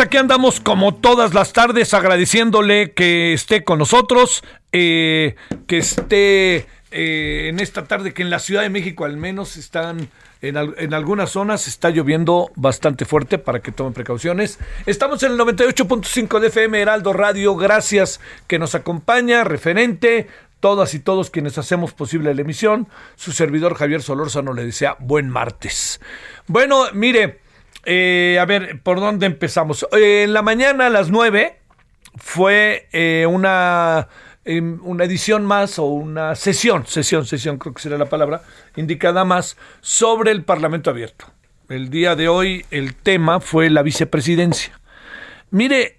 Aquí andamos como todas las tardes agradeciéndole que esté con nosotros, eh, que esté eh, en esta tarde, que en la Ciudad de México al menos están, en, en algunas zonas está lloviendo bastante fuerte para que tomen precauciones. Estamos en el 98.5 de FM Heraldo Radio, gracias que nos acompaña, referente, todas y todos quienes hacemos posible la emisión. Su servidor Javier Solórzano le desea buen martes. Bueno, mire, eh, a ver, ¿por dónde empezamos? Eh, en la mañana a las 9 fue eh, una, una edición más o una sesión, sesión, sesión, creo que será la palabra, indicada más sobre el Parlamento abierto. El día de hoy el tema fue la vicepresidencia. Mire,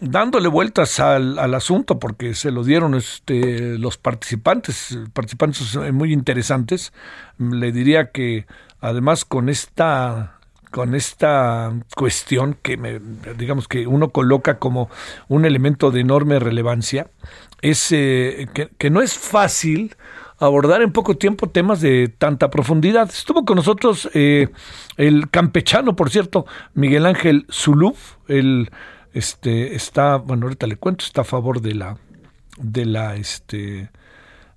dándole vueltas al, asunto, porque se lo dieron este, los participantes, participantes muy interesantes, le diría que además con esta con esta cuestión que me, digamos que uno coloca como un elemento de enorme relevancia es eh, que, no es fácil abordar en poco tiempo temas de tanta profundidad. Estuvo con nosotros eh, el campechano, por cierto, Miguel Ángel Zuluf, el este está, bueno, ahorita le cuento, está a favor de la de la este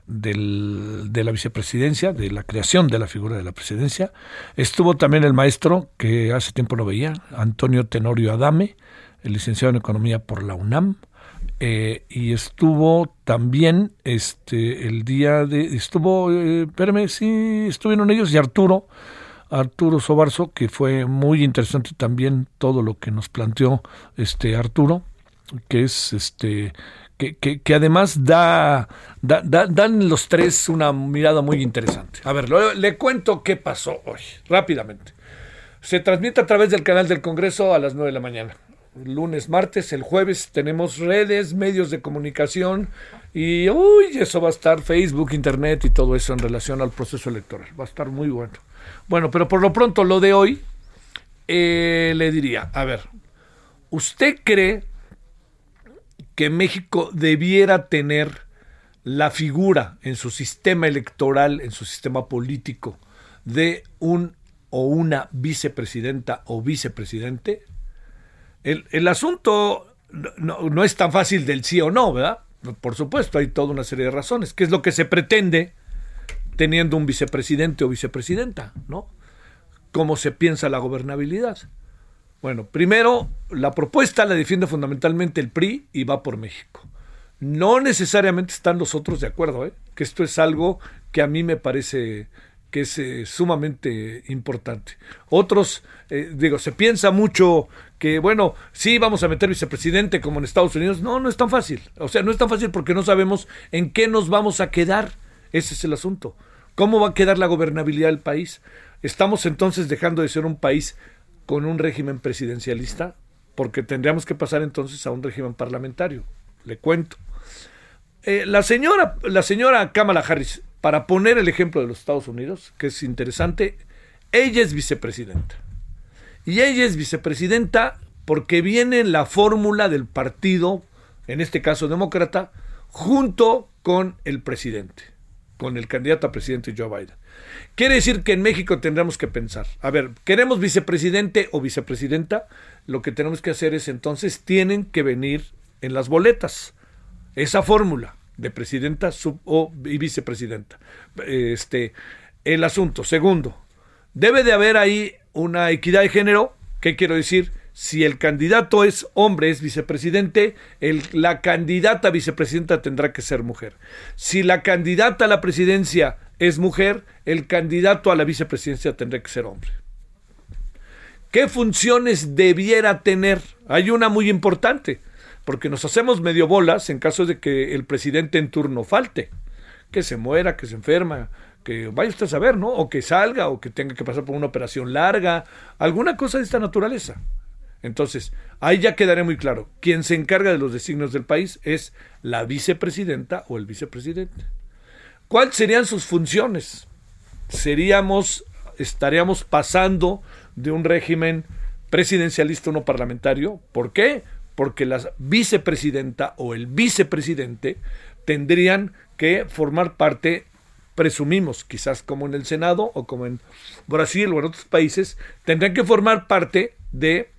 del, de la vicepresidencia, de la creación de la figura de la presidencia. Estuvo también el maestro, que hace tiempo no veía, Antonio Tenorio Adame, el licenciado en Economía por la UNAM. eh, y estuvo también este el día de estuvo eh, espérame sí estuvieron ellos y Arturo Arturo Sobarzo que fue muy interesante también todo lo que nos planteó este Arturo que es este que, además da, da, da- dan los tres una mirada muy interesante. A ver, le cuento qué pasó hoy, rápidamente. Se transmite a través del canal del Congreso a las 9 de la mañana. Lunes, martes, el jueves tenemos redes, medios de comunicación y uy, eso va a estar Facebook, Internet y todo eso en relación al proceso electoral. Va a estar muy bueno. Bueno, pero por lo pronto lo de hoy eh, le diría, a ver, ¿usted cree que México debiera tener la figura en su sistema electoral, en su sistema político, de un o una vicepresidenta o vicepresidente? El, el asunto no, no- es tan fácil del sí o no, ¿verdad? Por supuesto, hay toda una serie de razones. ¿Qué es lo que se pretende teniendo un vicepresidente o vicepresidenta, ¿no? ¿Cómo se piensa la gobernabilidad? Bueno, primero, la propuesta la defiende fundamentalmente el PRI y va por México. No necesariamente están los otros de acuerdo, ¿eh? que esto es algo que a mí me parece que es eh, sumamente importante. Otros, eh, digo, se piensa mucho que, bueno, sí, vamos a meter vicepresidente como en Estados Unidos. No, no es tan fácil. O sea, no es tan fácil porque no sabemos en qué nos vamos a quedar. Ese es el asunto. ¿Cómo va a quedar la gobernabilidad del país? ¿Estamos entonces dejando de ser un país con un régimen presidencialista? Porque tendríamos que pasar entonces a un régimen parlamentario. Le cuento. Eh, la, señora, la señora Kamala Harris para poner el ejemplo de los Estados Unidos, que es interesante, ella es vicepresidenta. Y ella es vicepresidenta porque viene la fórmula del partido, en este caso demócrata, junto con el presidente, con el candidato a presidente Joe Biden. Quiere decir que en México tendremos que pensar, a ver, ¿queremos vicepresidente o vicepresidenta? Lo que tenemos que hacer es entonces, tienen que venir en las boletas esa fórmula de presidenta o, y vicepresidenta. Este, el asunto. Segundo, debe de haber ahí una equidad de género. ¿Qué quiero decir? Si el candidato es hombre, es vicepresidente, la candidata a vicepresidenta tendrá que ser mujer. Si la candidata a la presidencia es mujer, el candidato a la vicepresidencia tendrá que ser hombre. ¿Qué funciones debiera tener? Hay una muy importante porque nos hacemos medio bolas en caso de que el presidente en turno falte, que se muera, que se enferma, que vaya usted a saber, ¿no? O que salga, o que tenga que pasar por una operación larga, alguna cosa de esta naturaleza. Entonces, ahí ya quedaré muy claro, quien se encarga de los designios del país es la vicepresidenta o el vicepresidente. ¿Cuáles serían sus funciones? Seríamos, estaríamos pasando de un régimen presidencialista a uno parlamentario. ¿Por qué? porque la vicepresidenta o el vicepresidente tendrían que formar parte, presumimos, quizás como en el Senado o como en Brasil o en otros países, tendrían que formar parte de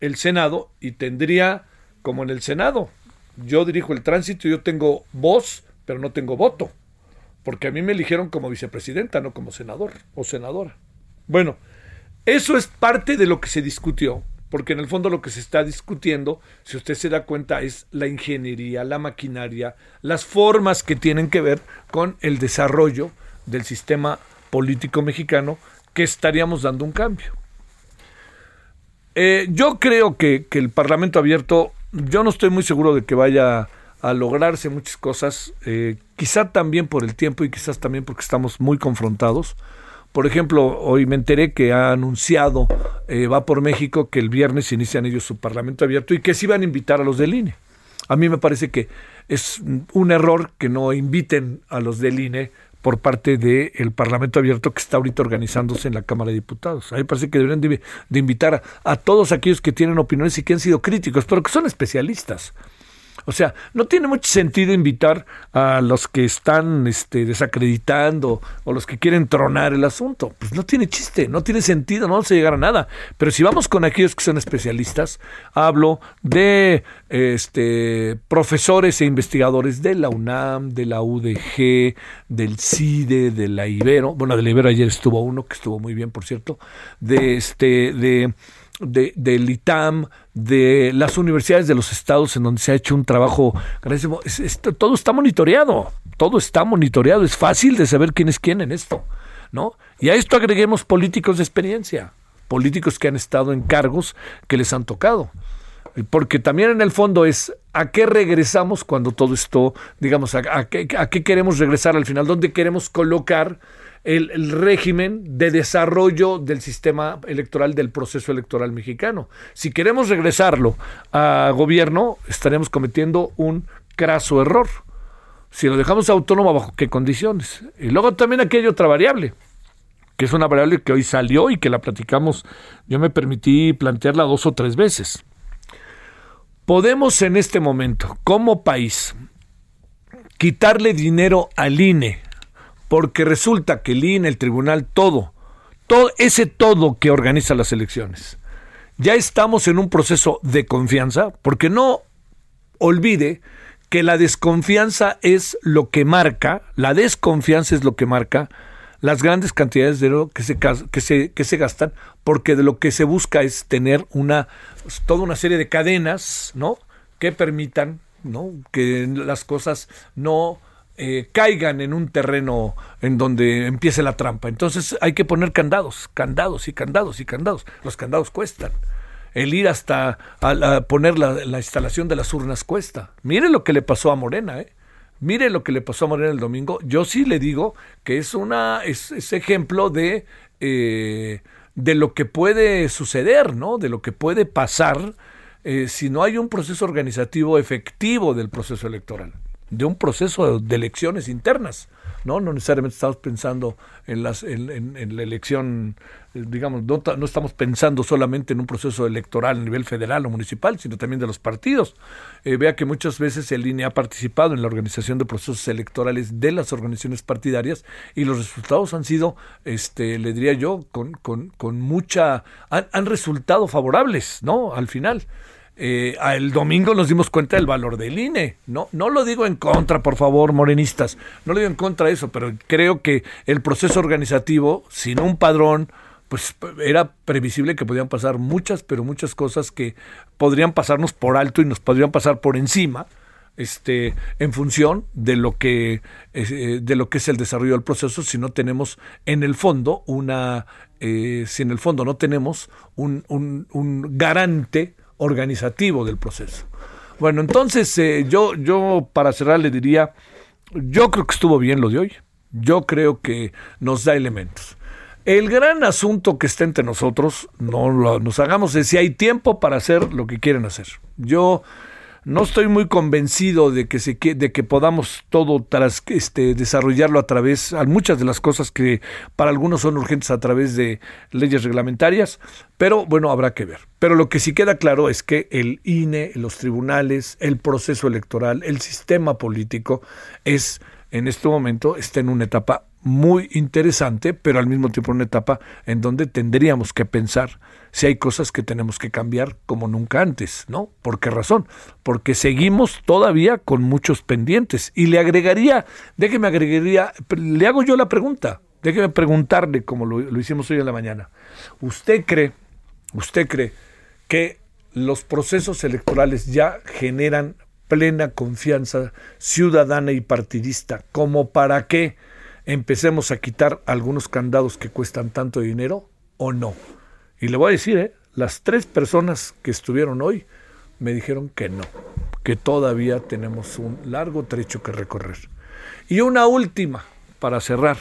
el Senado y tendría, como en el Senado, yo dirijo el tránsito, yo tengo voz, pero no tengo voto, porque a mí me eligieron como vicepresidenta, no como senador o senadora. Bueno, eso es parte de lo que se discutió porque en el fondo lo que se está discutiendo, si usted se da cuenta, es la ingeniería, la maquinaria, las formas que tienen que ver con el desarrollo del sistema político mexicano, que estaríamos dando un cambio. Eh, yo creo que, el Parlamento abierto, yo no estoy muy seguro de que vaya a lograrse muchas cosas, eh, quizá también por el tiempo y quizás también porque estamos muy confrontados. Por ejemplo, hoy me enteré que ha anunciado eh, Va por México que el viernes inician ellos su parlamento abierto y que sí van a invitar a los del INE. A mí me parece que es un error que no inviten a los del INE por parte del Parlamento Abierto que está ahorita organizándose en la Cámara de Diputados. A mí me parece que deberían de, invitar a, todos aquellos que tienen opiniones y que han sido críticos, pero que son especialistas. O sea, no tiene mucho sentido invitar a los que están este, desacreditando o los que quieren tronar el asunto. Pues no tiene chiste, no tiene sentido, no vamos a llegar a nada. Pero si vamos con aquellos que son especialistas, hablo de este, profesores e investigadores de la UNAM, de la UDG, del CIDE, de la Ibero. Bueno, de la Ibero ayer estuvo uno que estuvo muy bien, por cierto. De este, de de, del ITAM, de las universidades de los estados en donde se ha hecho un trabajo todo está monitoreado, todo está monitoreado, es fácil de saber quién es quién en esto, ¿no? Y a esto agreguemos políticos de experiencia, políticos que han estado en cargos que les han tocado. Porque también en el fondo es a qué regresamos cuando todo esto, digamos, a qué queremos regresar al final, dónde queremos colocar el, régimen de desarrollo del sistema electoral, del proceso electoral mexicano. Si queremos regresarlo a gobierno, estaremos cometiendo un craso error. Si lo dejamos autónomo, ¿bajo qué condiciones? Y luego también aquí hay otra variable, que es una variable que hoy salió y que la platicamos, yo me permití plantearla dos o tres veces. Podemos en este momento, como país, quitarle dinero al INE porque resulta que el INE, el tribunal, todo, todo ese todo que organiza las elecciones, ya estamos en un proceso de confianza, porque no olvide que la desconfianza es lo que marca, la desconfianza es lo que marca las grandes cantidades de dinero que se, que se, que se gastan, porque de lo que se busca es tener una, toda una serie de cadenas, ¿no? Que permitan ¿no? Que las cosas no eh, caigan en un terreno en donde empiece la trampa. Entonces hay que poner candados, candados y candados y candados. Los candados cuestan. El ir hasta poner la, instalación de las urnas cuesta. Mire lo que le pasó a Morena, ¿eh? Mire lo que le pasó a Morena el domingo. Yo sí le digo que es una es, ejemplo de eh, de lo que puede suceder, ¿no? De lo que puede pasar eh, si no hay un proceso organizativo efectivo del proceso electoral de un proceso de elecciones internas. No, no necesariamente estamos pensando en, las, en, la elección, digamos, no, no, estamos pensando solamente en un proceso electoral a nivel federal o municipal, sino también de los partidos. Eh, vea que muchas veces el INE ha participado en la organización de procesos electorales de las organizaciones partidarias y los resultados han sido, este, le diría yo, con, con, con mucha, han, han resultado favorables, ¿no? Al final eh, el domingo nos dimos cuenta del valor del INE. No, no lo digo en contra, por favor, morenistas. No lo digo en contra de eso, pero creo que el proceso organizativo, sin un padrón, pues era previsible que podían pasar muchas, pero muchas cosas que podrían pasarnos por alto y nos podrían pasar por encima. Este, en función de lo que eh, de lo que es el desarrollo del proceso si no tenemos en el fondo una eh, si en el fondo no tenemos un, un, un garante organizativo del proceso. Bueno, entonces eh, yo, yo para cerrar le diría, yo creo que estuvo bien lo de hoy, yo creo que nos da elementos. El gran asunto que está entre nosotros, no lo, nos hagamos es si hay tiempo para hacer lo que quieren hacer. Yo no estoy muy convencido de que se de que podamos todo tras este desarrollarlo a través a muchas de las cosas que para algunos son urgentes a través de leyes reglamentarias, pero bueno, habrá que ver. Pero lo que sí queda claro es que el INE, los tribunales, el proceso electoral, el sistema político es en este momento está en una etapa muy interesante, pero al mismo tiempo una etapa en donde tendríamos que pensar si hay cosas que tenemos que cambiar como nunca antes, ¿no? ¿Por qué razón? Porque seguimos todavía con muchos pendientes. Y le agregaría, déjeme agregaría, le hago yo la pregunta, déjeme preguntarle como lo, lo hicimos hoy en la mañana. ¿Usted cree, usted cree que los procesos electorales ya generan plena confianza ciudadana y partidista como para que empecemos a quitar algunos candados que cuestan tanto dinero o no? Y le voy a decir, ¿eh? las tres personas que estuvieron hoy me dijeron que no, que todavía tenemos un largo trecho que recorrer. Y una última, para cerrar,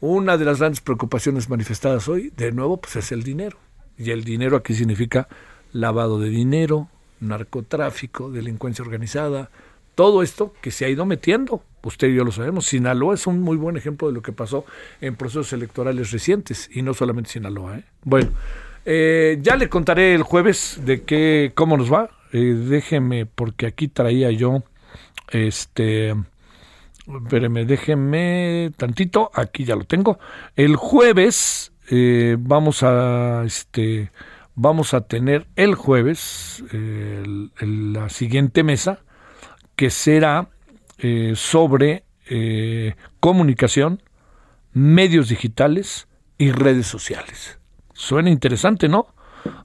una de las grandes preocupaciones manifestadas hoy, de nuevo, pues es el dinero. Y el dinero aquí significa lavado de dinero, narcotráfico, delincuencia organizada, todo esto que se ha ido metiendo. Usted y yo lo sabemos. Sinaloa es un muy buen ejemplo de lo que pasó en procesos electorales recientes y no solamente Sinaloa. ¿eh? Bueno, eh, ya le contaré el jueves de qué, cómo nos va. Eh, déjeme, porque aquí traía yo, este, espéreme, déjeme tantito, aquí ya lo tengo. El jueves eh, vamos a, este, vamos a tener el jueves la siguiente mesa que será sobre comunicación, medios digitales y redes sociales. Suena interesante, ¿no?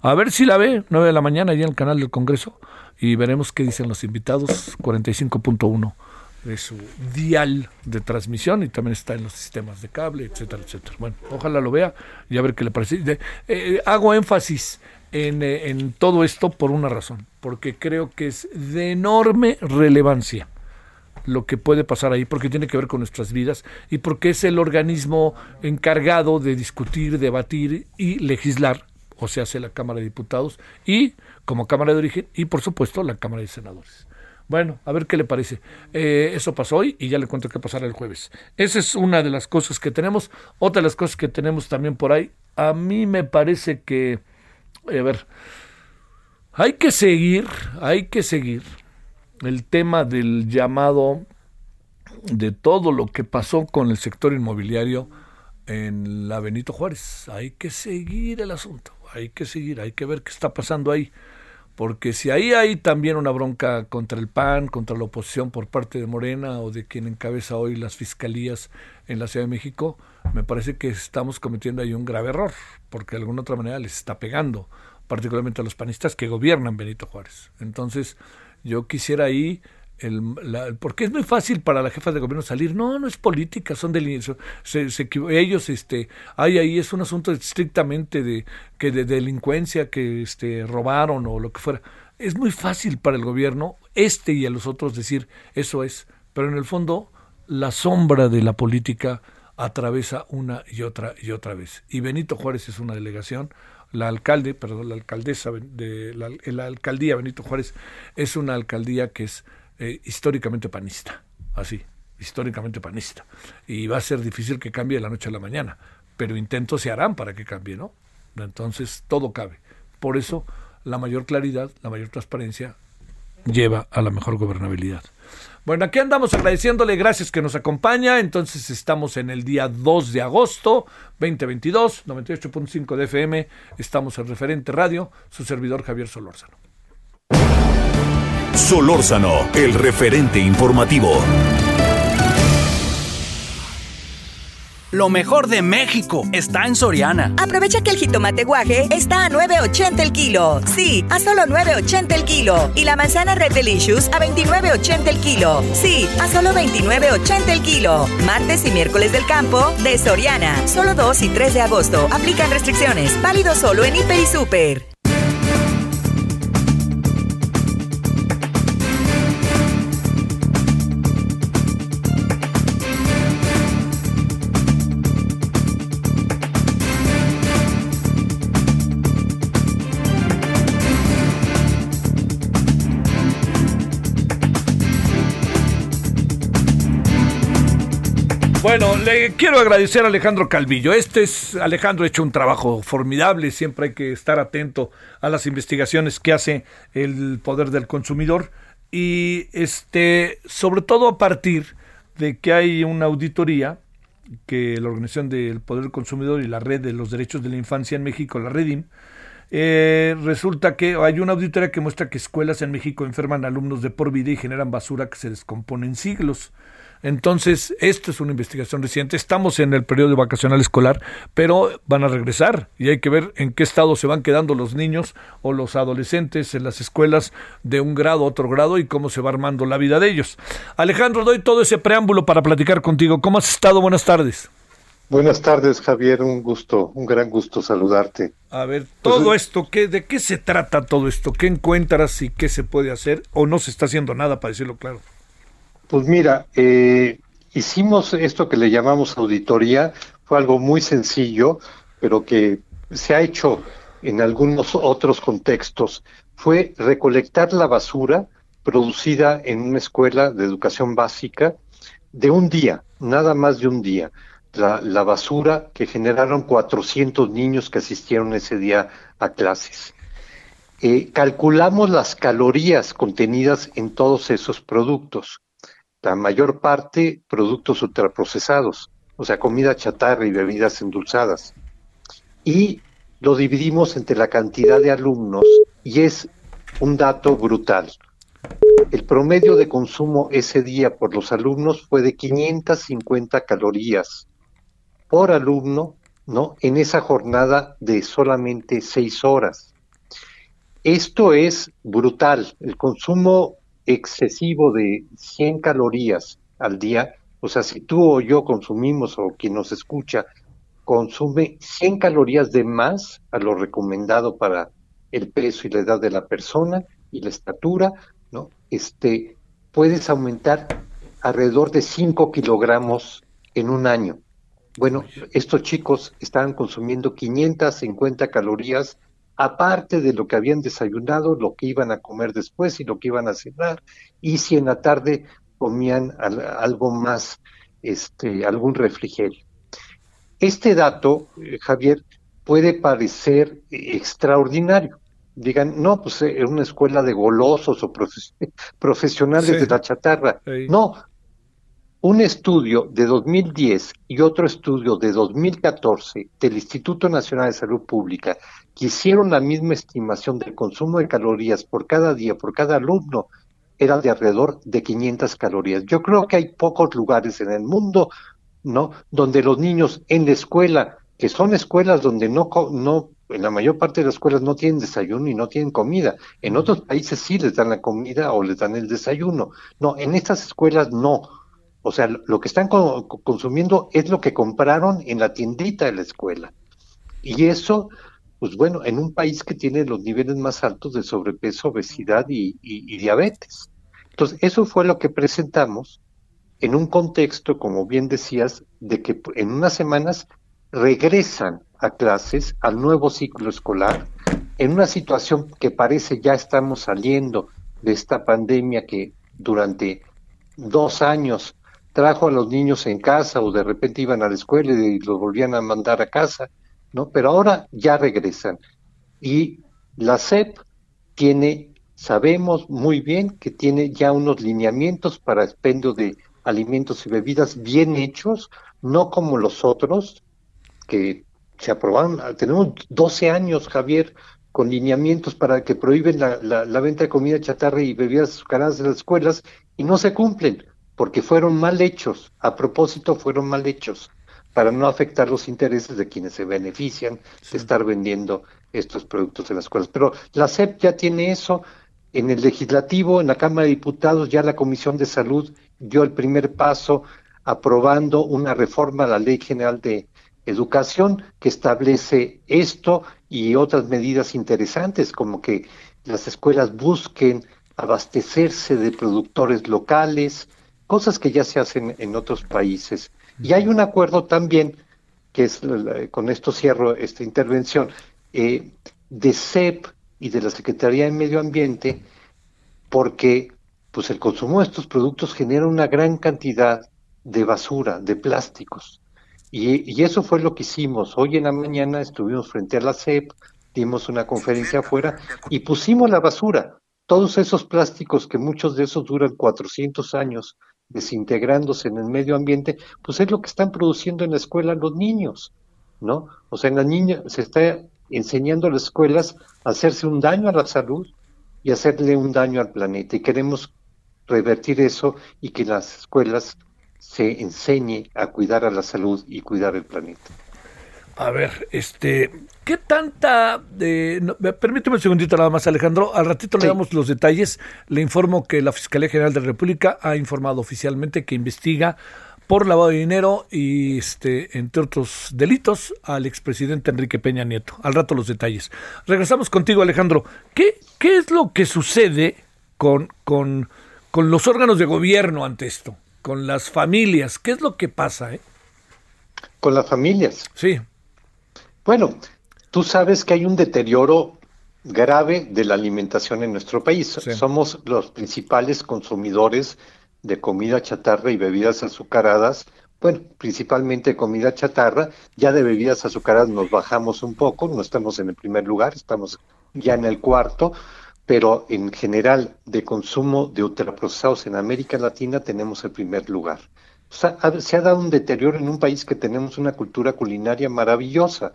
A ver si la ve, 9 de la mañana, ahí en el canal del Congreso, y veremos qué dicen los invitados, 45.1 de su dial de transmisión y también está en los sistemas de cable, etcétera, etcétera. Bueno, ojalá lo vea y a ver qué le parece. Eh, hago énfasis eh, en todo esto por una razón, porque creo que es de enorme relevancia lo que puede pasar ahí, porque tiene que ver con nuestras vidas y porque es el organismo encargado de discutir, debatir y legislar, o sea, hace la Cámara de Diputados y como Cámara de Origen y por supuesto la Cámara de Senadores. Bueno, a ver qué le parece. Eh, eso pasó hoy y ya le cuento qué pasará el jueves. Esa es una de las cosas que tenemos. Otra de las cosas que tenemos también por ahí, a mí me parece que, a ver, hay que seguir, hay que seguir el tema del llamado de todo lo que pasó con el sector inmobiliario en la Benito Juárez. Hay que seguir el asunto, hay que seguir, hay que ver qué está pasando ahí. Porque si ahí hay también una bronca contra el PAN, contra la oposición por parte de Morena o de quien encabeza hoy las fiscalías en la Ciudad de México, me parece que estamos cometiendo ahí un grave error, porque de alguna otra manera les está pegando, particularmente a los panistas que gobiernan Benito Juárez. Entonces, yo quisiera ahí el, porque es muy fácil para la jefa de gobierno salir, no, no es política, son delincuentes, se, ellos, este, hay ahí es un asunto estrictamente de, que de delincuencia, que este, robaron o lo que fuera. Es muy fácil para el gobierno, este y a los otros decir eso es, pero en el fondo la sombra de la política atraviesa una y otra y otra vez. Y Benito Juárez es una delegación, la alcalde, perdón, la alcaldesa de la, alcaldía Benito Juárez es una alcaldía que es eh, históricamente panista, así, históricamente panista. Y va a ser difícil que cambie de la noche a la mañana, pero intentos se harán para que cambie, ¿no? Entonces todo cabe. Por eso la mayor claridad, la mayor transparencia lleva a la mejor gobernabilidad. Bueno, aquí andamos agradeciéndole, gracias que nos acompaña. Entonces estamos en el día 2 de agosto 2022, 98.5 de FM. Estamos en Referente Radio, su servidor Javier Solórzano. Solórzano, el referente informativo. Lo mejor de México está en Soriana. Aprovecha que el jitomate guaje está a 9.80 el kilo. Sí, a solo 9.80 el kilo. Y la manzana Red Delicious a 29.80 el kilo. Sí, a solo 29.80 el kilo. Martes y miércoles del campo de Soriana. Solo 2 y 3 de agosto. Aplican restricciones. Válido solo en Hiper y Super. Bueno, le quiero agradecer a Alejandro Calvillo. Este es, Alejandro ha hecho un trabajo formidable, siempre hay que estar atento a las investigaciones que hace el Poder del Consumidor y este, sobre todo a partir de que hay una auditoría que la Organización del Poder del Consumidor y la Red de los Derechos de la Infancia en México, la Redim, eh, resulta que hay una auditoría que muestra que escuelas en México enferman alumnos de por vida y generan basura que se descompone en siglos. Entonces, esto es una investigación reciente. Estamos en el periodo vacacional escolar, pero van a regresar y hay que ver en qué estado se van quedando los niños o los adolescentes en las escuelas de un grado a otro grado y cómo se va armando la vida de ellos. Alejandro, doy todo ese preámbulo para platicar contigo. ¿Cómo has estado? Buenas tardes. Buenas tardes, Javier. Un gusto, un gran gusto saludarte. A ver, pues, todo esto, ¿qué, ¿de qué se trata todo esto? ¿Qué encuentras y qué se puede hacer? ¿O no se está haciendo nada, para decirlo claro? Pues mira, eh, hicimos esto que le llamamos auditoría, fue algo muy sencillo, pero que se ha hecho en algunos otros contextos. Fue recolectar la basura producida en una escuela de educación básica de un día, nada más de un día. La, basura que generaron 400 niños que asistieron ese día a clases. Eh, calculamos las calorías contenidas en todos esos productos la mayor parte productos ultraprocesados, o sea, comida chatarra y bebidas endulzadas. Y lo dividimos entre la cantidad de alumnos y es un dato brutal. El promedio de consumo ese día por los alumnos fue de 550 calorías por alumno, ¿no? En esa jornada de solamente seis horas. Esto es brutal. El consumo excesivo de 100 calorías al día, o sea, si tú o yo consumimos o quien nos escucha consume 100 calorías de más a lo recomendado para el peso y la edad de la persona y la estatura, ¿no? Este, puedes aumentar alrededor de 5 kilogramos en un año. Bueno, estos chicos estaban consumiendo 550 calorías aparte de lo que habían desayunado, lo que iban a comer después y lo que iban a cenar, y si en la tarde comían algo más, este, algún refrigerio. Este dato, eh, Javier, puede parecer extraordinario. Digan, no, pues es eh, una escuela de golosos o profesionales de la chatarra. No, un estudio de 2010 y otro estudio de 2014 del Instituto Nacional de Salud Pública que hicieron la misma estimación del consumo de calorías por cada día, por cada alumno, era de alrededor de 500 calorías. Yo creo que hay pocos lugares en el mundo, ¿no? Donde los niños en la escuela que son escuelas donde no, no, en la mayor parte de las escuelas no tienen desayuno y no tienen comida. En otros países sí les dan la comida o les dan el desayuno. No, en estas escuelas no. O sea, lo que están consumiendo es lo que compraron en la tiendita de la escuela. Y eso, pues bueno, en un país que tiene los niveles más altos de sobrepeso, obesidad y, y diabetes. Entonces, eso fue lo que presentamos en un contexto, como bien decías, de que en unas semanas regresan a clases, al nuevo ciclo escolar, en una situación que parece ya estamos saliendo de esta pandemia que durante dos años trajo a los niños en casa o de repente iban a la escuela y los volvían a mandar a casa, ¿no? Pero ahora ya regresan. Y la SEP tiene, sabemos muy bien que tiene ya unos lineamientos para expendio de alimentos y bebidas bien hechos, no como los otros, que se aprobaron, tenemos 12 años, Javier, con lineamientos para que prohíben la, la, venta de comida chatarra y bebidas azucaradas en las escuelas y no se cumplen porque fueron mal hechos, a propósito fueron mal hechos, para no afectar los intereses de quienes se benefician de estar vendiendo estos productos en las escuelas. Pero la SEP ya tiene eso, en el legislativo, en la Cámara de Diputados, ya la Comisión de Salud dio el primer paso aprobando una reforma a la Ley General de educación que establece esto y otras medidas interesantes como que las escuelas busquen abastecerse de productores locales, cosas que ya se hacen en otros países. Y hay un acuerdo también, que es, con esto cierro esta intervención, eh, de CEP y de la Secretaría de Medio Ambiente, porque pues el consumo de estos productos genera una gran cantidad de basura, de plásticos. Y, eso fue lo que hicimos. Hoy en la mañana estuvimos frente a la CEP, dimos una conferencia afuera y pusimos la basura. Todos esos plásticos, que muchos de esos duran 400 años desintegrándose en el medio ambiente, pues es lo que están produciendo en la escuela los niños, ¿no? O sea, en la niña se está enseñando a las escuelas a hacerse un daño a la salud y hacerle un daño al planeta. Y queremos revertir eso y que las escuelas se enseñe a cuidar a la salud y cuidar el planeta. A ver, este, ¿qué tanta... de permíteme un segundito nada más, Alejandro. Al ratito le damos los detalles. Le informo que la Fiscalía General de la República ha informado oficialmente que investiga por lavado de dinero y, este, entre otros delitos, al expresidente Enrique Peña Nieto. Al rato los detalles. Regresamos contigo, Alejandro. ¿Qué, qué es lo que sucede con, con, con los órganos de gobierno ante esto? con las familias. ¿Qué es lo que pasa? Eh? Con las familias. Sí. Bueno, tú sabes que hay un deterioro grave de la alimentación en nuestro país. Somos los principales consumidores de comida chatarra y bebidas azucaradas. Bueno, principalmente comida chatarra. Ya de bebidas azucaradas nos bajamos un poco, no estamos en el primer lugar, estamos ya en el cuarto pero en general de consumo de ultraprocesados en América Latina tenemos el primer lugar. O sea, se ha dado un deterioro en un país que tenemos una cultura culinaria maravillosa,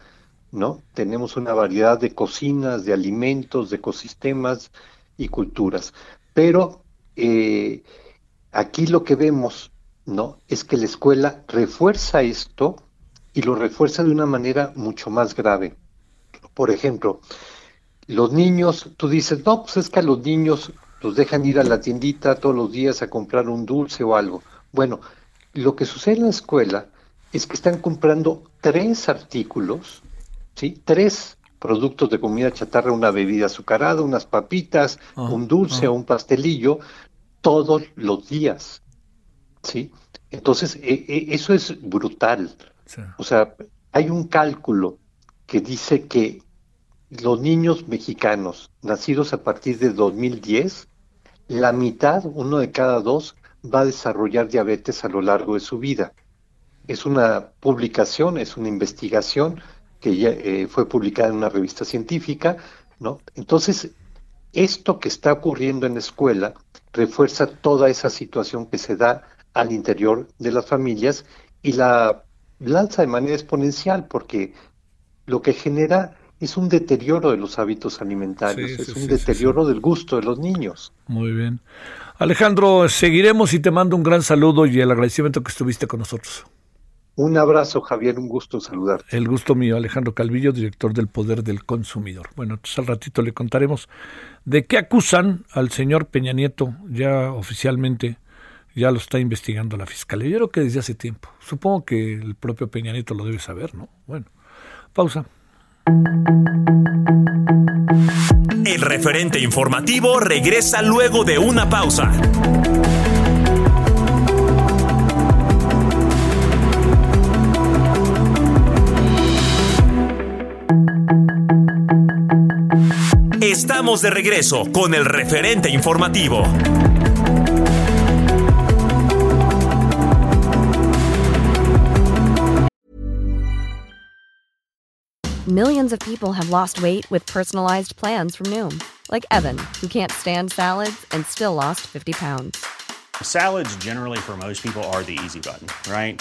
¿no? Tenemos una variedad de cocinas, de alimentos, de ecosistemas y culturas. Pero eh, aquí lo que vemos, ¿no? Es que la escuela refuerza esto y lo refuerza de una manera mucho más grave. Por ejemplo, los niños, tú dices, no, pues es que a los niños los dejan ir a la tiendita todos los días a comprar un dulce o algo. Bueno, lo que sucede en la escuela es que están comprando tres artículos, ¿sí? Tres productos de comida chatarra, una bebida azucarada, unas papitas, ah, un dulce ah. o un pastelillo, todos los días, ¿sí? Entonces, e, e, eso es brutal. O sea, hay un cálculo que dice que los niños mexicanos nacidos a partir de 2010, la mitad, uno de cada dos, va a desarrollar diabetes a lo largo de su vida. Es una publicación, es una investigación que ya, eh, fue publicada en una revista científica, ¿no? Entonces, esto que está ocurriendo en la escuela refuerza toda esa situación que se da al interior de las familias y la lanza de manera exponencial porque lo que genera es un deterioro de los hábitos alimentarios, es un deterioro del gusto de los niños. Muy bien. Alejandro, seguiremos y te mando un gran saludo y el agradecimiento que estuviste con nosotros. Un abrazo, Javier, un gusto saludarte. El gusto mío, Alejandro Calvillo, director del Poder del Consumidor. Bueno, entonces al ratito le contaremos de qué acusan al señor Peña Nieto, ya oficialmente, ya lo está investigando la Fiscalía. Yo creo que desde hace tiempo. Supongo que el propio Peña Nieto lo debe saber, ¿no? Bueno, pausa. El referente informativo regresa luego de una pausa. Estamos de regreso con el referente informativo. Millions of people have lost weight with personalized plans from Noom, like Evan, who can't stand salads and still lost 50 pounds. Salads, generally, for most people, are the easy button, right?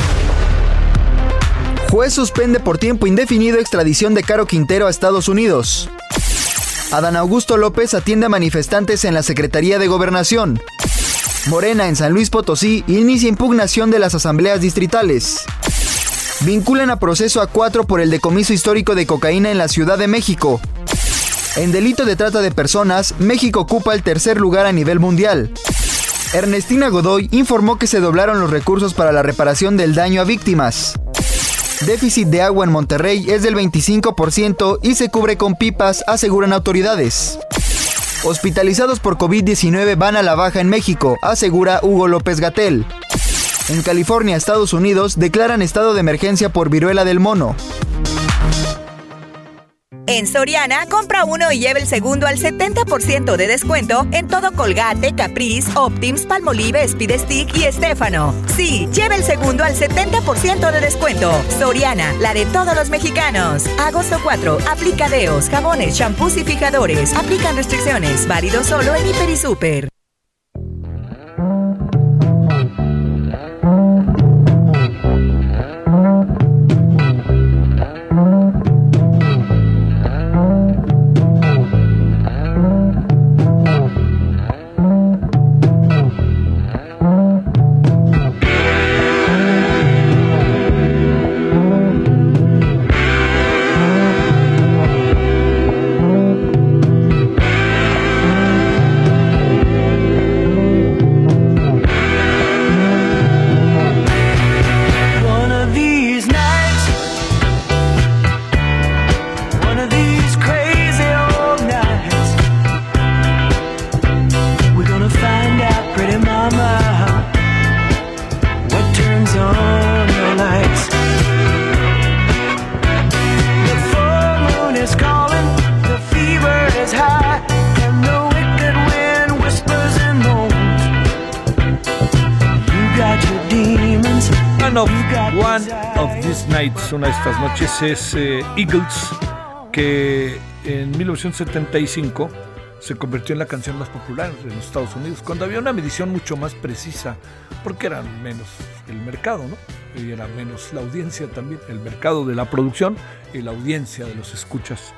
Juez suspende por tiempo indefinido extradición de Caro Quintero a Estados Unidos. Adán Augusto López atiende a manifestantes en la Secretaría de Gobernación. Morena en San Luis Potosí inicia impugnación de las asambleas distritales. Vinculan a proceso a cuatro por el decomiso histórico de cocaína en la Ciudad de México. En delito de trata de personas, México ocupa el tercer lugar a nivel mundial. Ernestina Godoy informó que se doblaron los recursos para la reparación del daño a víctimas. Déficit de agua en Monterrey es del 25% y se cubre con pipas, aseguran autoridades. Hospitalizados por COVID-19 van a la baja en México, asegura Hugo López Gatel. En California, Estados Unidos, declaran estado de emergencia por viruela del mono. En Soriana, compra uno y lleva el segundo al 70% de descuento en todo Colgate, Caprice, Optims, Palmolive, Speed Stick y Estefano. Sí, lleva el segundo al 70% de descuento. Soriana, la de todos los mexicanos. Agosto 4, aplica deos, jabones, champús y fijadores. Aplican restricciones. Válido solo en Hiper y Super. Una de estas noches, es eh, Eagles, que en 1975 se convirtió en la canción más popular en los Estados Unidos, cuando había una medición mucho más precisa, porque era menos el mercado, ¿no? Y era menos la audiencia también, el mercado de la producción y la audiencia de los escuchas.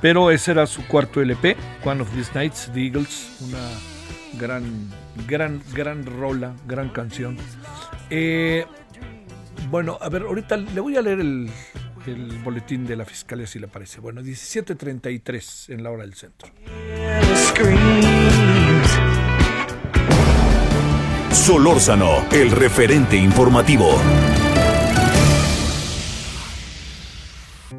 Pero ese era su cuarto LP, One of These Nights, The Eagles, una gran, gran, gran rola, gran canción. Eh, bueno, a ver, ahorita le voy a leer el, boletín de la fiscalía si le parece. Bueno, 17.33 en la hora del centro. Solórzano, el referente informativo.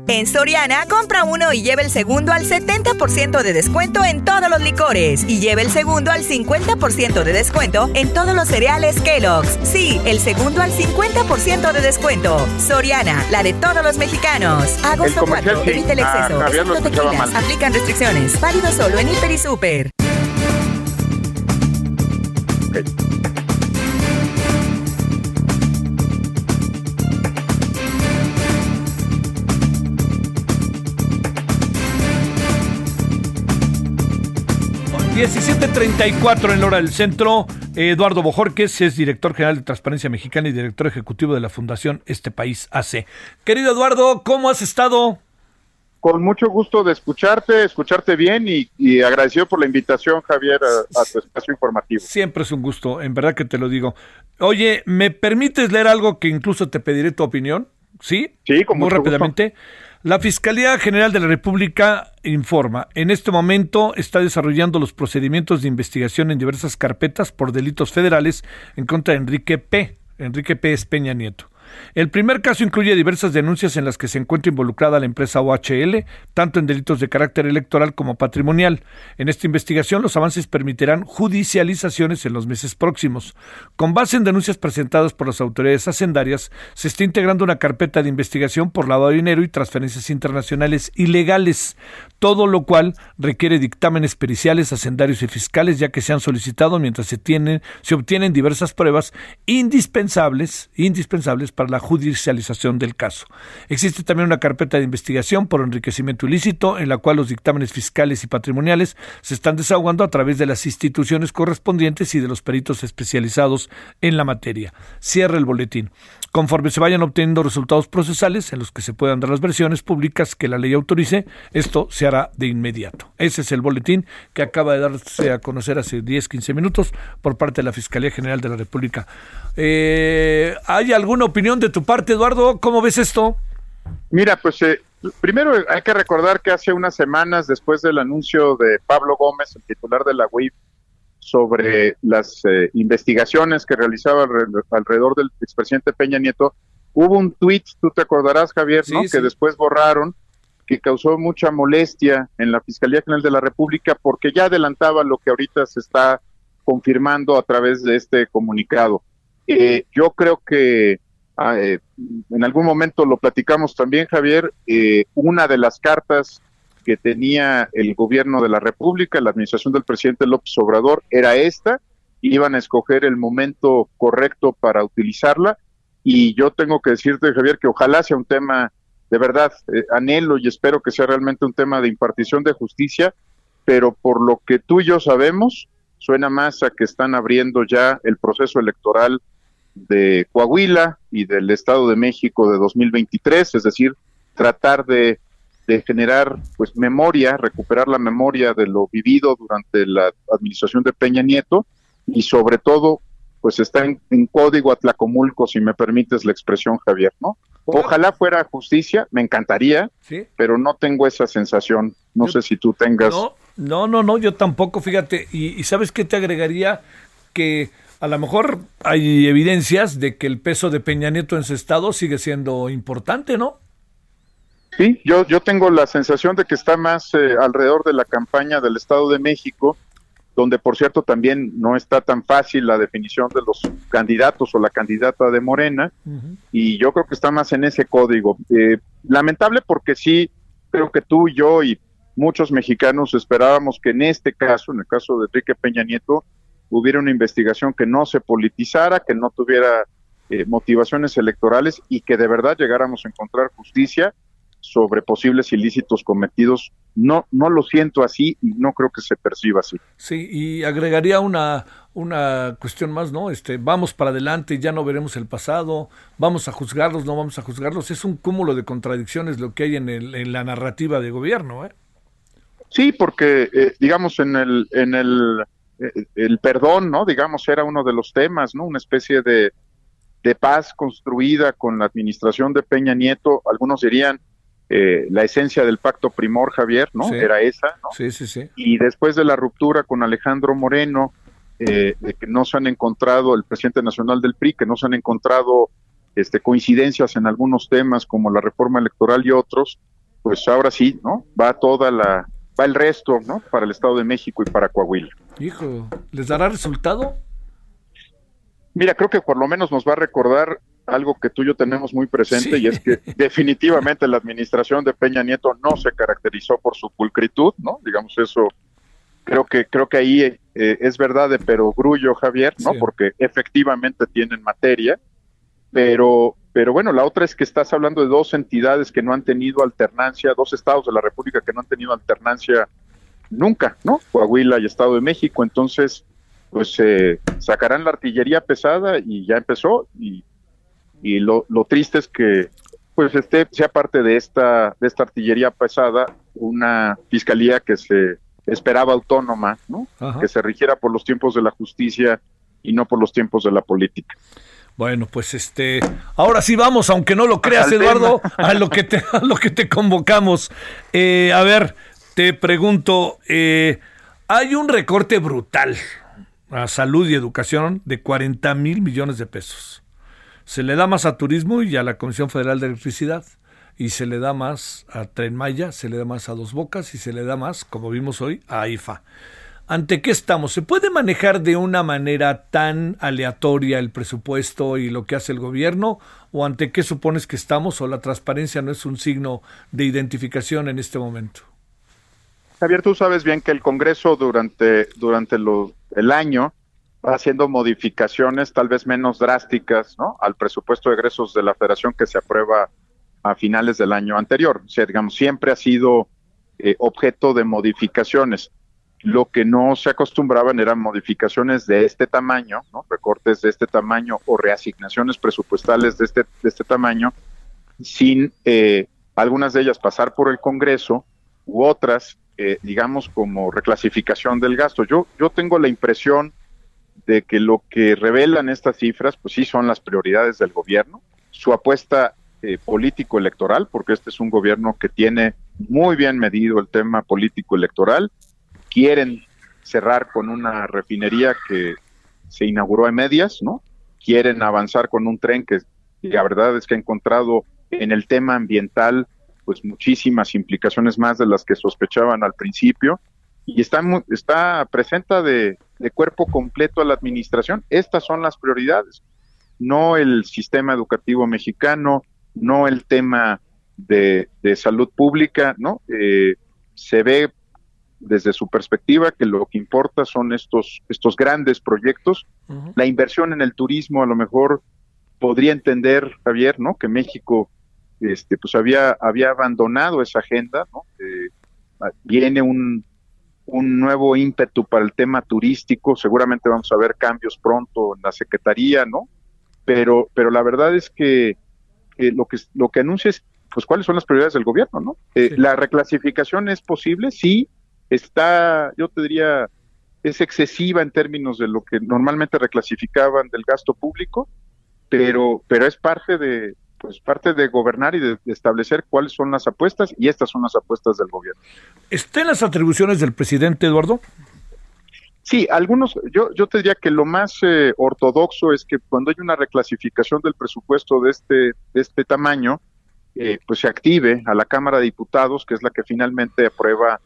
En Soriana, compra uno y lleva el segundo al 70% de descuento en todos los licores y lleva el segundo al 50% de descuento en todos los cereales Kellogg's. Sí, el segundo al 50% de descuento. Soriana, la de todos los mexicanos. Agosto El comercial 4, sí. evita el Ah, exceso. Excepto tequilas. Aplican restricciones. Válido solo en Hiper y Super. 17.34 en la hora del centro. Eduardo Bojorques es director general de Transparencia Mexicana y director ejecutivo de la Fundación Este País hace. Querido Eduardo, ¿cómo has estado? Con mucho gusto de escucharte, escucharte bien y, y agradecido por la invitación, Javier, a, a, tu espacio informativo. Siempre es un gusto, en verdad que te lo digo. Oye, ¿me permites leer algo que incluso te pediré tu opinión? ¿Sí? Sí, como Muy rápidamente. Gusto. La Fiscalía General de la República informa, en este momento está desarrollando los procedimientos de investigación en diversas carpetas por delitos federales en contra de Enrique P. Enrique P. es Peña Nieto. El primer caso incluye diversas denuncias en las que se encuentra involucrada la empresa OHL, tanto en delitos de carácter electoral como patrimonial. En esta investigación, los avances permitirán judicializaciones en los meses próximos. Con base en denuncias presentadas por las autoridades hacendarias, se está integrando una carpeta de investigación por lavado de dinero y transferencias internacionales ilegales, todo lo cual requiere dictámenes periciales, hacendarios y fiscales, ya que se han solicitado mientras se, tienen, se obtienen diversas pruebas indispensables, indispensables para la judicialización del caso. Existe también una carpeta de investigación por enriquecimiento ilícito en la cual los dictámenes fiscales y patrimoniales se están desahogando a través de las instituciones correspondientes y de los peritos especializados en la materia. Cierra el boletín. Conforme se vayan obteniendo resultados procesales en los que se puedan dar las versiones públicas que la ley autorice, esto se hará de inmediato. Ese es el boletín que acaba de darse a conocer hace 10, 15 minutos por parte de la Fiscalía General de la República. Eh, ¿Hay alguna opinión de tu parte, Eduardo? ¿Cómo ves esto? Mira, pues eh, primero hay que recordar que hace unas semanas, después del anuncio de Pablo Gómez, el titular de la UIF, sobre las eh, investigaciones que realizaba alrededor del expresidente Peña Nieto, hubo un tuit, tú te acordarás, Javier, ¿no? Sí, que después borraron, que causó mucha molestia en la Fiscalía General de la República porque ya adelantaba lo que ahorita se está confirmando a través de este comunicado. Eh, yo creo que ah, eh, en algún momento lo platicamos también, Javier, eh, una de las cartas que tenía el gobierno de la República, la administración del presidente López Obrador, era esta, iban a escoger el momento correcto para utilizarla. Y yo tengo que decirte, Javier, que ojalá sea un tema de verdad, eh, anhelo y espero que sea realmente un tema de impartición de justicia, pero por lo que tú y yo sabemos, suena más a que están abriendo ya el proceso electoral de Coahuila y del Estado de México de 2023, es decir, tratar de de generar pues memoria, recuperar la memoria de lo vivido durante la administración de Peña Nieto y sobre todo pues está en, en código Atlacomulco, si me permites la expresión, Javier, ¿no? Ojalá fuera justicia, me encantaría, ¿Sí? pero no tengo esa sensación. No yo, sé si tú tengas. No, no, no, no, yo tampoco, fíjate. Y, y sabes qué te agregaría que a lo mejor hay evidencias de que el peso de Peña Nieto en su estado sigue siendo importante, ¿no? Sí, yo, yo tengo la sensación de que está más eh, alrededor de la campaña del Estado de México, donde por cierto también no está tan fácil la definición de los candidatos o la candidata de Morena, uh -huh. y yo creo que está más en ese código. Eh, lamentable porque sí, creo que tú y yo y muchos mexicanos esperábamos que en este caso, en el caso de Enrique Peña Nieto, hubiera una investigación que no se politizara, que no tuviera eh, motivaciones electorales y que de verdad llegáramos a encontrar justicia sobre posibles ilícitos cometidos. No, no lo siento así y no creo que se perciba así. Sí, y agregaría una, una cuestión más, ¿no? Este, vamos para adelante, ya no veremos el pasado, vamos a juzgarlos, no vamos a juzgarlos. Es un cúmulo de contradicciones lo que hay en, el, en la narrativa de gobierno, ¿eh? Sí, porque, eh, digamos, en el, en el, el perdón, ¿no? Digamos, era uno de los temas, ¿no? Una especie de, de paz construida con la administración de Peña Nieto. Algunos dirían, eh, la esencia del pacto primor, Javier, ¿no? Sí. Era esa, ¿no? Sí, sí, sí. Y después de la ruptura con Alejandro Moreno, eh, de que no se han encontrado, el presidente nacional del PRI, que no se han encontrado este, coincidencias en algunos temas como la reforma electoral y otros, pues ahora sí, ¿no? Va toda la, va el resto, ¿no? Para el Estado de México y para Coahuila. Hijo, ¿les dará resultado? Mira, creo que por lo menos nos va a recordar algo que tú y yo tenemos muy presente sí. y es que definitivamente la administración de Peña Nieto no se caracterizó por su pulcritud, ¿no? Digamos eso, creo que creo que ahí eh, es verdad de perogrullo, Javier, ¿no? Sí. Porque efectivamente tienen materia, pero pero bueno, la otra es que estás hablando de dos entidades que no han tenido alternancia, dos estados de la República que no han tenido alternancia nunca, ¿no? Coahuila y Estado de México, entonces pues eh, sacarán la artillería pesada y ya empezó y, y lo, lo triste es que pues este sea parte de esta de esta artillería pesada una fiscalía que se esperaba autónoma, ¿no? Ajá. Que se rigiera por los tiempos de la justicia y no por los tiempos de la política. Bueno, pues este, ahora sí vamos, aunque no lo creas, Al Eduardo, a lo que te, a lo que te convocamos. Eh, a ver, te pregunto, eh, hay un recorte brutal a salud y educación de 40 mil millones de pesos. Se le da más a turismo y a la Comisión Federal de Electricidad. Y se le da más a Tren Maya, se le da más a Dos Bocas y se le da más, como vimos hoy, a IFA. ¿Ante qué estamos? ¿Se puede manejar de una manera tan aleatoria el presupuesto y lo que hace el gobierno? ¿O ante qué supones que estamos? ¿O la transparencia no es un signo de identificación en este momento? Javier, tú sabes bien que el Congreso durante, durante lo- el año va haciendo modificaciones tal vez menos drásticas ¿no? al presupuesto de egresos de la Federación que se aprueba a finales del año anterior. O sea, digamos, siempre ha sido eh, objeto de modificaciones. Lo que no se acostumbraban eran modificaciones de este tamaño, recortes de este tamaño o reasignaciones presupuestales de este, de este tamaño, sin eh, algunas de ellas pasar por el Congreso u otras, eh, digamos, como reclasificación del gasto. Yo, yo tengo la impresión de que lo que revelan estas cifras, pues sí son las prioridades del gobierno, su apuesta eh, político-electoral, porque este es un gobierno que tiene muy bien medido el tema político-electoral, quieren cerrar con una refinería que se inauguró a medias, ¿no? Quieren avanzar con un tren que la verdad es que ha encontrado en el tema ambiental pues muchísimas implicaciones más de las que sospechaban al principio y está está presenta de, cuerpo completo a la administración. Estas son las prioridades, no el sistema educativo mexicano, no el tema de, de salud pública, ¿no? Eh, se ve desde su perspectiva que lo que importa son estos, estos grandes proyectos. La inversión en el turismo a lo mejor podría entender, Javier, ¿no? Que México este, pues había, había abandonado esa agenda, ¿no? Eh, viene un, un nuevo ímpetu para el tema turístico, seguramente vamos a ver cambios pronto en la Secretaría, ¿no? Pero, pero la verdad es que eh, lo que lo que anuncia es pues cuáles son las prioridades del gobierno, ¿no? Eh, La reclasificación es posible, sí, está, yo te diría, es excesiva en términos de lo que normalmente reclasificaban del gasto público, pero, pero es parte de, pues parte de gobernar y de, establecer cuáles son las apuestas, y estas son las apuestas del gobierno. ¿Está en las atribuciones del presidente, Eduardo? Sí, algunos, yo, yo te diría que lo más eh, ortodoxo es que cuando hay una reclasificación del presupuesto de este, de este tamaño, eh, pues se active a la Cámara de Diputados, que es la que finalmente aprueba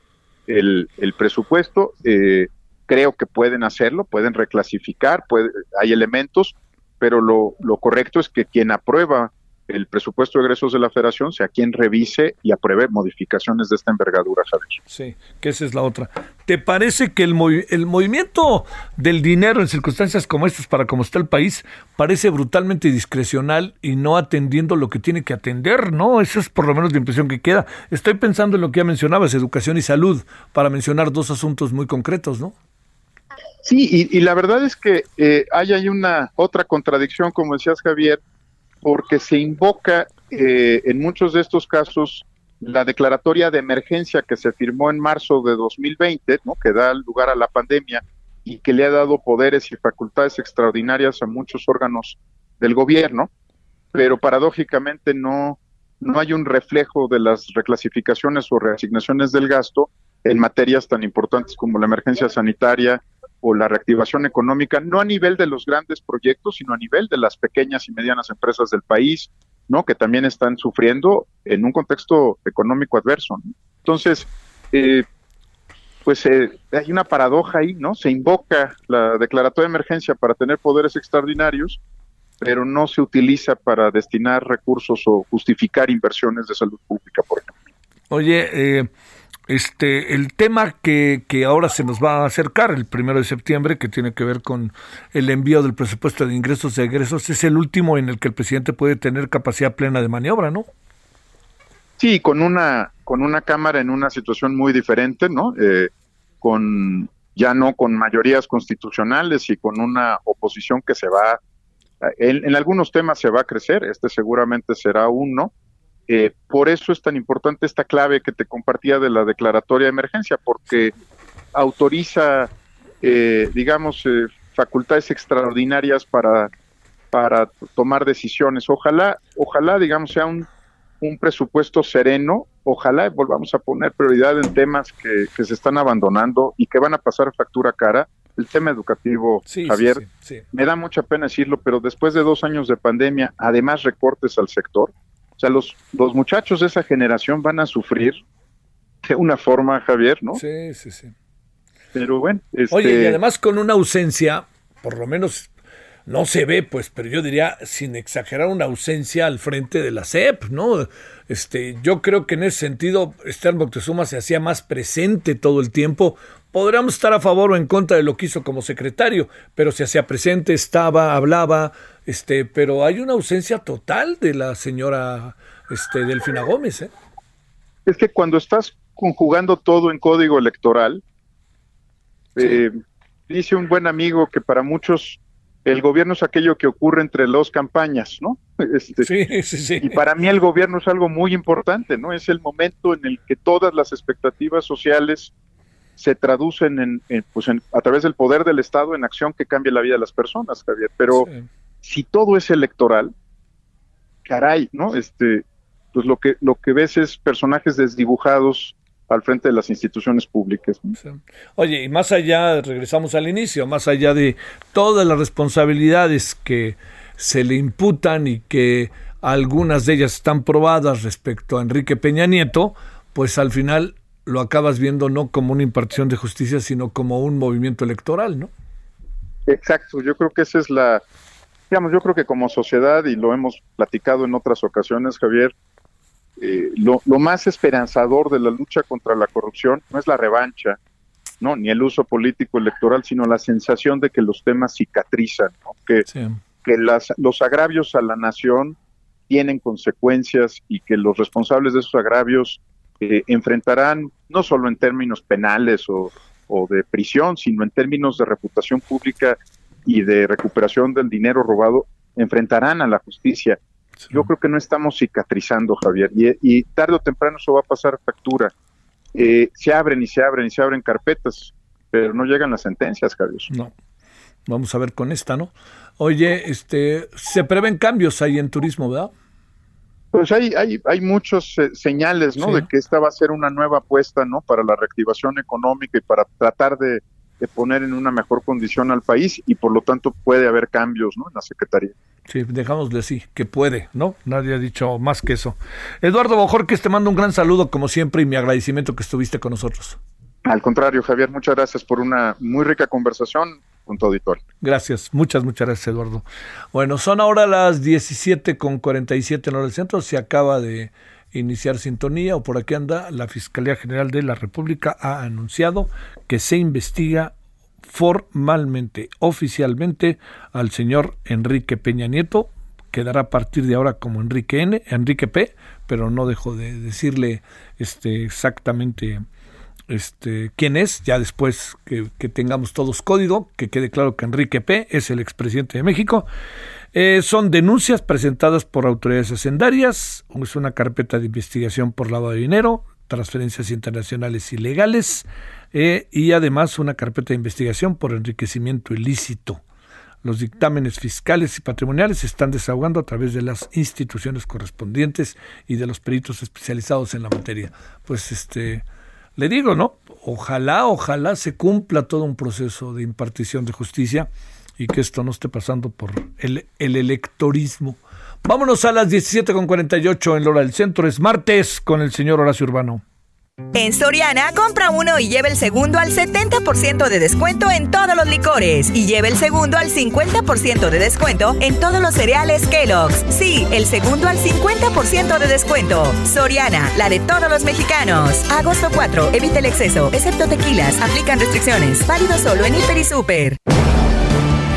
el, el presupuesto. Eh, creo que pueden hacerlo, pueden reclasificar, puede- hay elementos, pero lo, lo correcto es que quien aprueba el presupuesto de egresos de la federación sea quien revise y apruebe modificaciones de esta envergadura, Javier. Sí, que esa es la otra. ¿Te parece que el, movi- el movimiento del dinero en circunstancias como estas, para como está el país, parece brutalmente discrecional y no atendiendo lo que tiene que atender? ¿No? Esa es por lo menos la impresión que queda. Estoy pensando en lo que ya mencionabas, educación y salud, para mencionar dos asuntos muy concretos, ¿no? Sí, y, y la verdad es que eh, hay ahí una otra contradicción, como decías Javier, porque se invoca eh, en muchos de estos casos la declaratoria de emergencia que se firmó en marzo de 2020, ¿no? que da lugar a la pandemia y que le ha dado poderes y facultades extraordinarias a muchos órganos del gobierno, pero paradójicamente no, no hay un reflejo de las reclasificaciones o reasignaciones del gasto en materias tan importantes como la emergencia sanitaria o la reactivación económica, no a nivel de los grandes proyectos, sino a nivel de las pequeñas y medianas empresas del país, ¿no? Que también están sufriendo en un contexto económico adverso. Entonces, eh, pues eh, hay una paradoja ahí, ¿no? Se invoca la declaratoria de emergencia para tener poderes extraordinarios, pero no se utiliza para destinar recursos o justificar inversiones de salud pública, por ejemplo. Oye, eh, este, el tema que, que ahora se nos va a acercar el primero de septiembre, que tiene que ver con el envío del presupuesto de ingresos y egresos, es el último en el que el presidente puede tener capacidad plena de maniobra, ¿no? Sí, con una con una cámara en una situación muy diferente, ¿no? Eh, con ya no con mayorías constitucionales y con una oposición que se va, en, en algunos temas se va a crecer, este seguramente será uno. Eh, por eso es tan importante esta clave que te compartía de la declaratoria de emergencia, porque autoriza, eh, digamos, eh, facultades extraordinarias para, para tomar decisiones. Ojalá, ojalá, digamos, sea un, un presupuesto sereno, ojalá volvamos a poner prioridad en temas que, que se están abandonando y que van a pasar factura cara. El tema educativo, Sí, Javier, sí, sí, sí. me da mucha pena decirlo, pero después de dos años de pandemia, además recortes al sector, o sea, los, los muchachos de esa generación van a sufrir de una forma, Javier, ¿no? Sí, sí, sí. Pero bueno, este, Oye, y además con una ausencia, por lo menos no se ve, pues, pero yo diría, sin exagerar, una ausencia al frente de la CEP, ¿no? Este, yo creo que en ese sentido, Esther Moctezuma se hacía más presente todo el tiempo. Podríamos estar a favor o en contra de lo que hizo como secretario, pero se hacía presente, estaba, hablaba, este, pero hay una ausencia total de la señora este, Delfina Gómez, ¿eh? es que cuando estás conjugando todo en código electoral, eh, dice un buen amigo que para muchos el gobierno es aquello que ocurre entre dos campañas, ¿no? Este, Sí, sí, sí. Y para mí el gobierno es algo muy importante, ¿no? Es el momento en el que todas las expectativas sociales se traducen en, en, pues en- a través del poder del Estado en acción que cambie la vida de las personas, Javier. Pero si todo es electoral, caray, ¿no? Este, pues lo que lo que ves es personajes desdibujados al frente de las instituciones públicas. ¿no? Oye, y más allá, regresamos al inicio, más allá de todas las responsabilidades que se le imputan y que algunas de ellas están probadas respecto a Enrique Peña Nieto, pues al final lo acabas viendo no como una impartición de justicia, sino como un movimiento electoral, ¿no? Exacto, yo creo que esa es la, digamos, yo creo que como sociedad, y lo hemos platicado en otras ocasiones, Javier, eh, lo, lo más esperanzador de la lucha contra la corrupción no es la revancha, no, ni el uso político electoral, sino la sensación de que los temas cicatrizan, ¿no? que, que las, los agravios a la nación tienen consecuencias y que los responsables de esos agravios eh, enfrentarán, no solo en términos penales o, o de prisión, sino en términos de reputación pública y de recuperación del dinero robado, enfrentarán a la justicia. Yo creo que no estamos cicatrizando, Javier, y, y tarde o temprano eso va a pasar factura. Eh, se abren y se abren y se abren carpetas, pero no llegan las sentencias, Javier. No. Vamos a ver con esta, ¿no? Oye, este, se prevén cambios ahí en turismo, ¿verdad? Pues hay, hay, hay muchos eh, señales, ¿no? Sí. De que esta va a ser una nueva apuesta, ¿no? Para la reactivación económica y para tratar de, de poner en una mejor condición al país y por lo tanto puede haber cambios, ¿no? En la Secretaría. Sí, dejámosle así, que puede, ¿no? Nadie ha dicho más que eso. Eduardo Bojorques, te mando un gran saludo como siempre y mi agradecimiento que estuviste con nosotros. Al contrario, Javier, muchas gracias por una muy rica conversación con tu auditorio. Gracias, muchas, muchas gracias, Eduardo. Bueno, son ahora las 17 con 47 en hora del centro. Se acaba de iniciar sintonía o por aquí anda. La Fiscalía General de la República ha anunciado que se investiga formalmente, oficialmente, al señor Enrique Peña Nieto. Quedará a partir de ahora como Enrique N, Enrique P, pero no dejo de decirle este, exactamente este, quién es, ya después que, que tengamos todos código, que quede claro que Enrique P. es el expresidente de México. Eh, son denuncias presentadas por autoridades hacendarias, es una carpeta de investigación por lavado de dinero, transferencias internacionales ilegales eh, y además una carpeta de investigación por enriquecimiento ilícito. Los dictámenes fiscales y patrimoniales se están desahogando a través de las instituciones correspondientes y de los peritos especializados en la materia. Pues este, le digo, ¿no? Ojalá, ojalá se cumpla todo un proceso de impartición de justicia y que esto no esté pasando por el, el electorismo. Vámonos a las 17.48 en Lora del Centro. Es martes con el señor Horacio Urbano. En Soriana, compra uno y lleva el segundo al 70% de descuento en todos los licores. Y lleva el segundo al 50% de descuento en todos los cereales Kellogg's. Sí, el segundo al 50% de descuento. Soriana, la de todos los mexicanos. Agosto 4, evita el exceso, excepto tequilas. Aplican restricciones. Válido solo en Hiper y Super.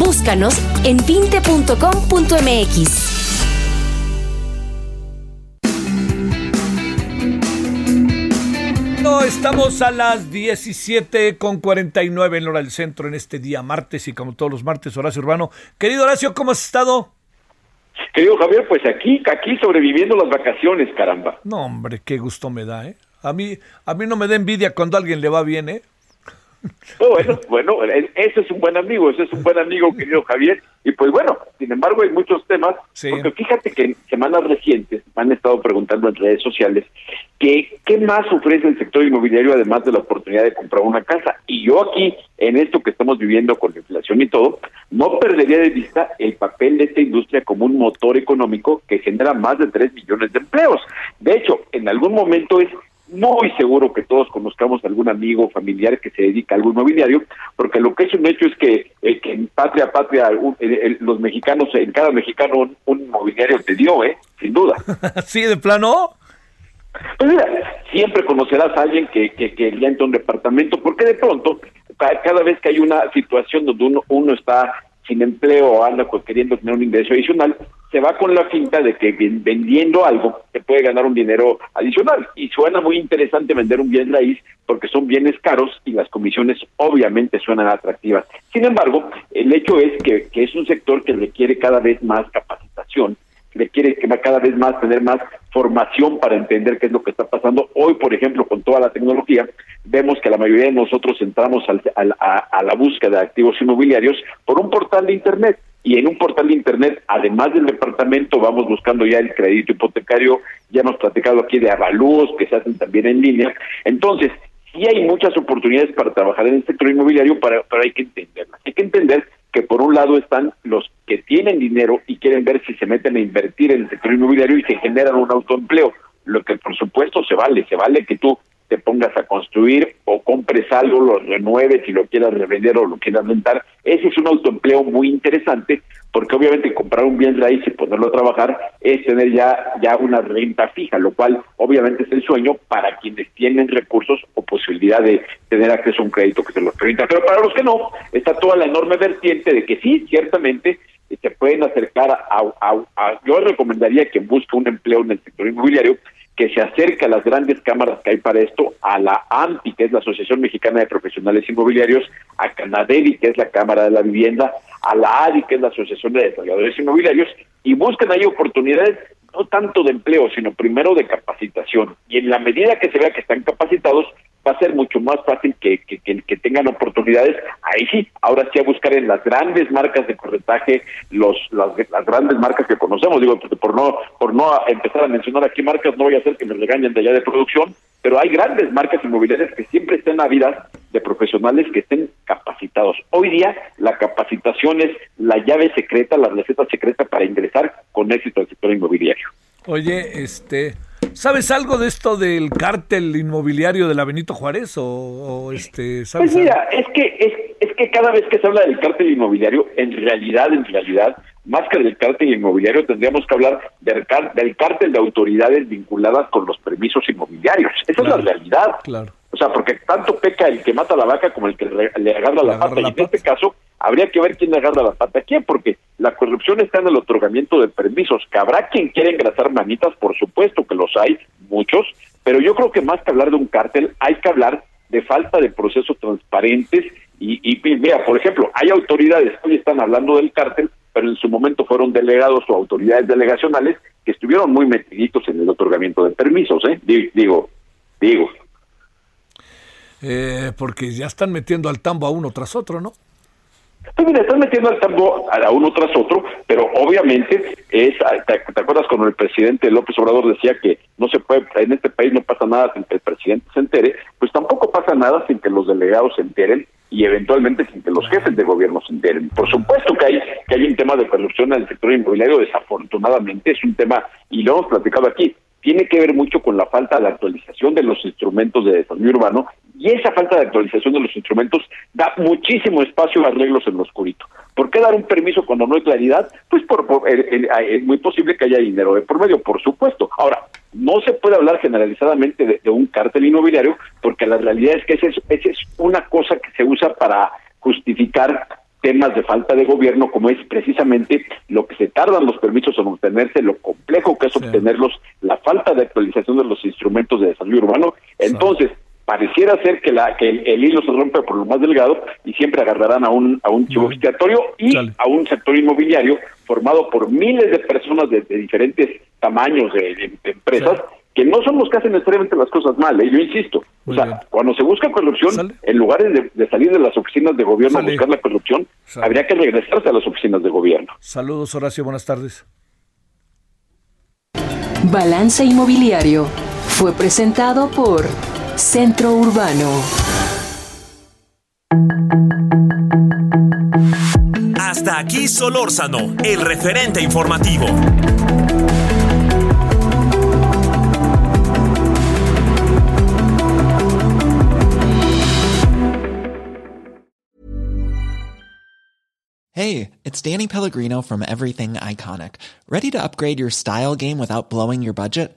Búscanos en 20.com.mx. No, estamos a las 17 con 49 en hora del centro en este día martes y como todos los martes, Horacio Urbano. Querido Horacio, ¿cómo has estado? Querido Javier, pues aquí, aquí sobreviviendo las vacaciones, caramba. No, hombre, qué gusto me da, ¿eh? A mí, a mí no me da envidia cuando a alguien le va bien, ¿eh? No, bueno, bueno, e- ese es un buen amigo, ese es un buen amigo, querido Javier. Y pues bueno, sin embargo, hay muchos temas, porque fíjate que en semanas recientes me han estado preguntando en redes sociales que qué más ofrece el sector inmobiliario además de la oportunidad de comprar una casa. Y yo aquí, en esto que estamos viviendo con la inflación y todo, no perdería de vista el papel de esta industria como un motor económico que genera más de 3 millones de empleos. De hecho, en algún momento es muy seguro que todos conozcamos algún amigo o familiar que se dedica a algo inmobiliario, porque lo que es un hecho es que, eh, que en patria patria un- eh, eh, los mexicanos, en cada mexicano un, un inmobiliario te dio, ¿eh? Sin duda. ¿Sí, de plano? Pues mira, siempre conocerás a alguien que, que, que ya entra a un departamento, porque de pronto, ca- cada vez que hay una situación donde uno, uno está sin empleo o anda pues, queriendo tener un ingreso adicional, se va con la finta de que ven- vendiendo algo se puede ganar un dinero adicional. Y suena muy interesante vender un bien raíz porque son bienes caros y las comisiones obviamente suenan atractivas. Sin embargo, el hecho es que, que es un sector que requiere cada vez más capacitación requiere que cada vez más tener más formación para entender qué es lo que está pasando. Hoy, por ejemplo, con toda la tecnología, vemos que la mayoría de nosotros entramos al- al- a, a la búsqueda de activos inmobiliarios por un portal de Internet. Y en un portal de Internet, además del departamento, vamos buscando ya el crédito hipotecario, ya hemos platicado aquí de avalúos que se hacen también en línea. Entonces, sí hay muchas oportunidades para trabajar en el sector inmobiliario, para- pero hay que entenderlas. Hay que entender que por un lado están los que tienen dinero y quieren ver si se meten a invertir en el sector inmobiliario y se generan un autoempleo, lo que por supuesto se vale, se vale que tú te pongas a construir o compres algo, lo renueves y lo quieras revender o lo quieras rentar. Ese es un autoempleo muy interesante porque obviamente comprar un bien raíz y ponerlo a trabajar es tener ya, ya una renta fija, lo cual obviamente es el sueño para quienes tienen recursos o posibilidad de tener acceso a un crédito que se los permita. Pero para los que no, está toda la enorme vertiente de que sí, ciertamente eh, se pueden acercar a, yo recomendaría que busque un empleo en el sector inmobiliario que se acerque a las grandes cámaras que hay para esto, a la AMPI, que es la Asociación Mexicana de Profesionales Inmobiliarios, a Canaderi, que es la Cámara de la Vivienda, a la ADI, que es la Asociación de Desarrolladores Inmobiliarios, y busquen ahí oportunidades no tanto de empleo, sino primero de capacitación. Y en la medida que se vea que están capacitados, va a ser mucho más fácil que, que, que- tengan oportunidades. Ahí sí, ahora sí a buscar en las grandes marcas de corretaje, los, las, las grandes marcas que conocemos. Digo, por no, por no empezar a mencionar aquí marcas, no voy a hacer que me regañen de allá de producción, pero hay grandes marcas inmobiliarias que siempre estén ávidas de profesionales que estén capacitados. Hoy día la capacitación es la llave secreta, la receta secreta para ingresar con éxito al sector inmobiliario. Oye, este, ¿sabes algo de esto del cártel inmobiliario de la Benito Juárez o, o, este, sabes? Pues mira, es que es, es que cada vez que se habla del cártel inmobiliario, en realidad, en realidad, más que del cártel inmobiliario, tendríamos que hablar del, car- del cártel de autoridades vinculadas con los permisos inmobiliarios. Esa es la realidad. Claro. O sea, porque tanto peca el que mata la vaca como el que le, le agarra la pata. y en este caso, habría que ver quién le agarra la pata a quién, porque la corrupción está en el otorgamiento de permisos. Que habrá quien quiera engrasar manitas, por supuesto que los hay, muchos, pero yo creo que más que hablar de un cártel, hay que hablar de falta de procesos transparentes. Y, y mira, por ejemplo, hay autoridades que hoy están hablando del cártel, pero en su momento fueron delegados o autoridades delegacionales que estuvieron muy metiditos en el otorgamiento de permisos, ¿eh? Di- Digo, digo. Eh, porque ya están metiendo al tambo a uno tras otro, ¿no? Pues mira, están metiendo al tambo a uno tras otro, pero obviamente es, ¿te, te acuerdas cuando el presidente López Obrador decía que no se puede, en este país no pasa nada sin que el presidente se entere? Pues tampoco pasa nada sin que los delegados se enteren y eventualmente sin que los jefes de gobierno se enteren. Por supuesto que hay, que hay un tema de corrupción en el sector inmobiliario, desafortunadamente es un tema, y lo hemos platicado aquí, tiene que ver mucho con la falta de actualización de los instrumentos de desarrollo urbano Y esa falta de actualización de los instrumentos da muchísimo espacio a arreglos en lo oscurito. ¿Por qué dar un permiso cuando no hay claridad? Pues por, por- el- el- es muy posible que haya dinero de por medio, por supuesto. Ahora, no se puede hablar generalizadamente de, de un cártel inmobiliario porque la realidad es que esa es, esa es una cosa que se usa para justificar temas de falta de gobierno, como es precisamente lo que se tardan los permisos en obtenerse, lo complejo que es obtenerlos, la falta de actualización de los instrumentos de desarrollo urbano. Entonces, pareciera ser que, la, que el, el hilo se rompe por lo más delgado y siempre agarrarán a un, a un chivo expiatorio y a un sector inmobiliario formado por miles de personas de, de diferentes tamaños de, de- de empresas que no son los que hacen necesariamente las cosas mal, ¿eh? yo insisto. o sea, cuando se busca corrupción, en lugar de, de salir de las oficinas de gobierno a buscar la corrupción, Sale. habría que regresarse a las oficinas de gobierno. Saludos, Horacio, buenas tardes. Balance Inmobiliario fue presentado por Centro Urbano. Hasta aquí Solórzano, el referente informativo. Hey, it's Danny Pellegrino from Everything Iconic. Ready to upgrade your style game without blowing your budget?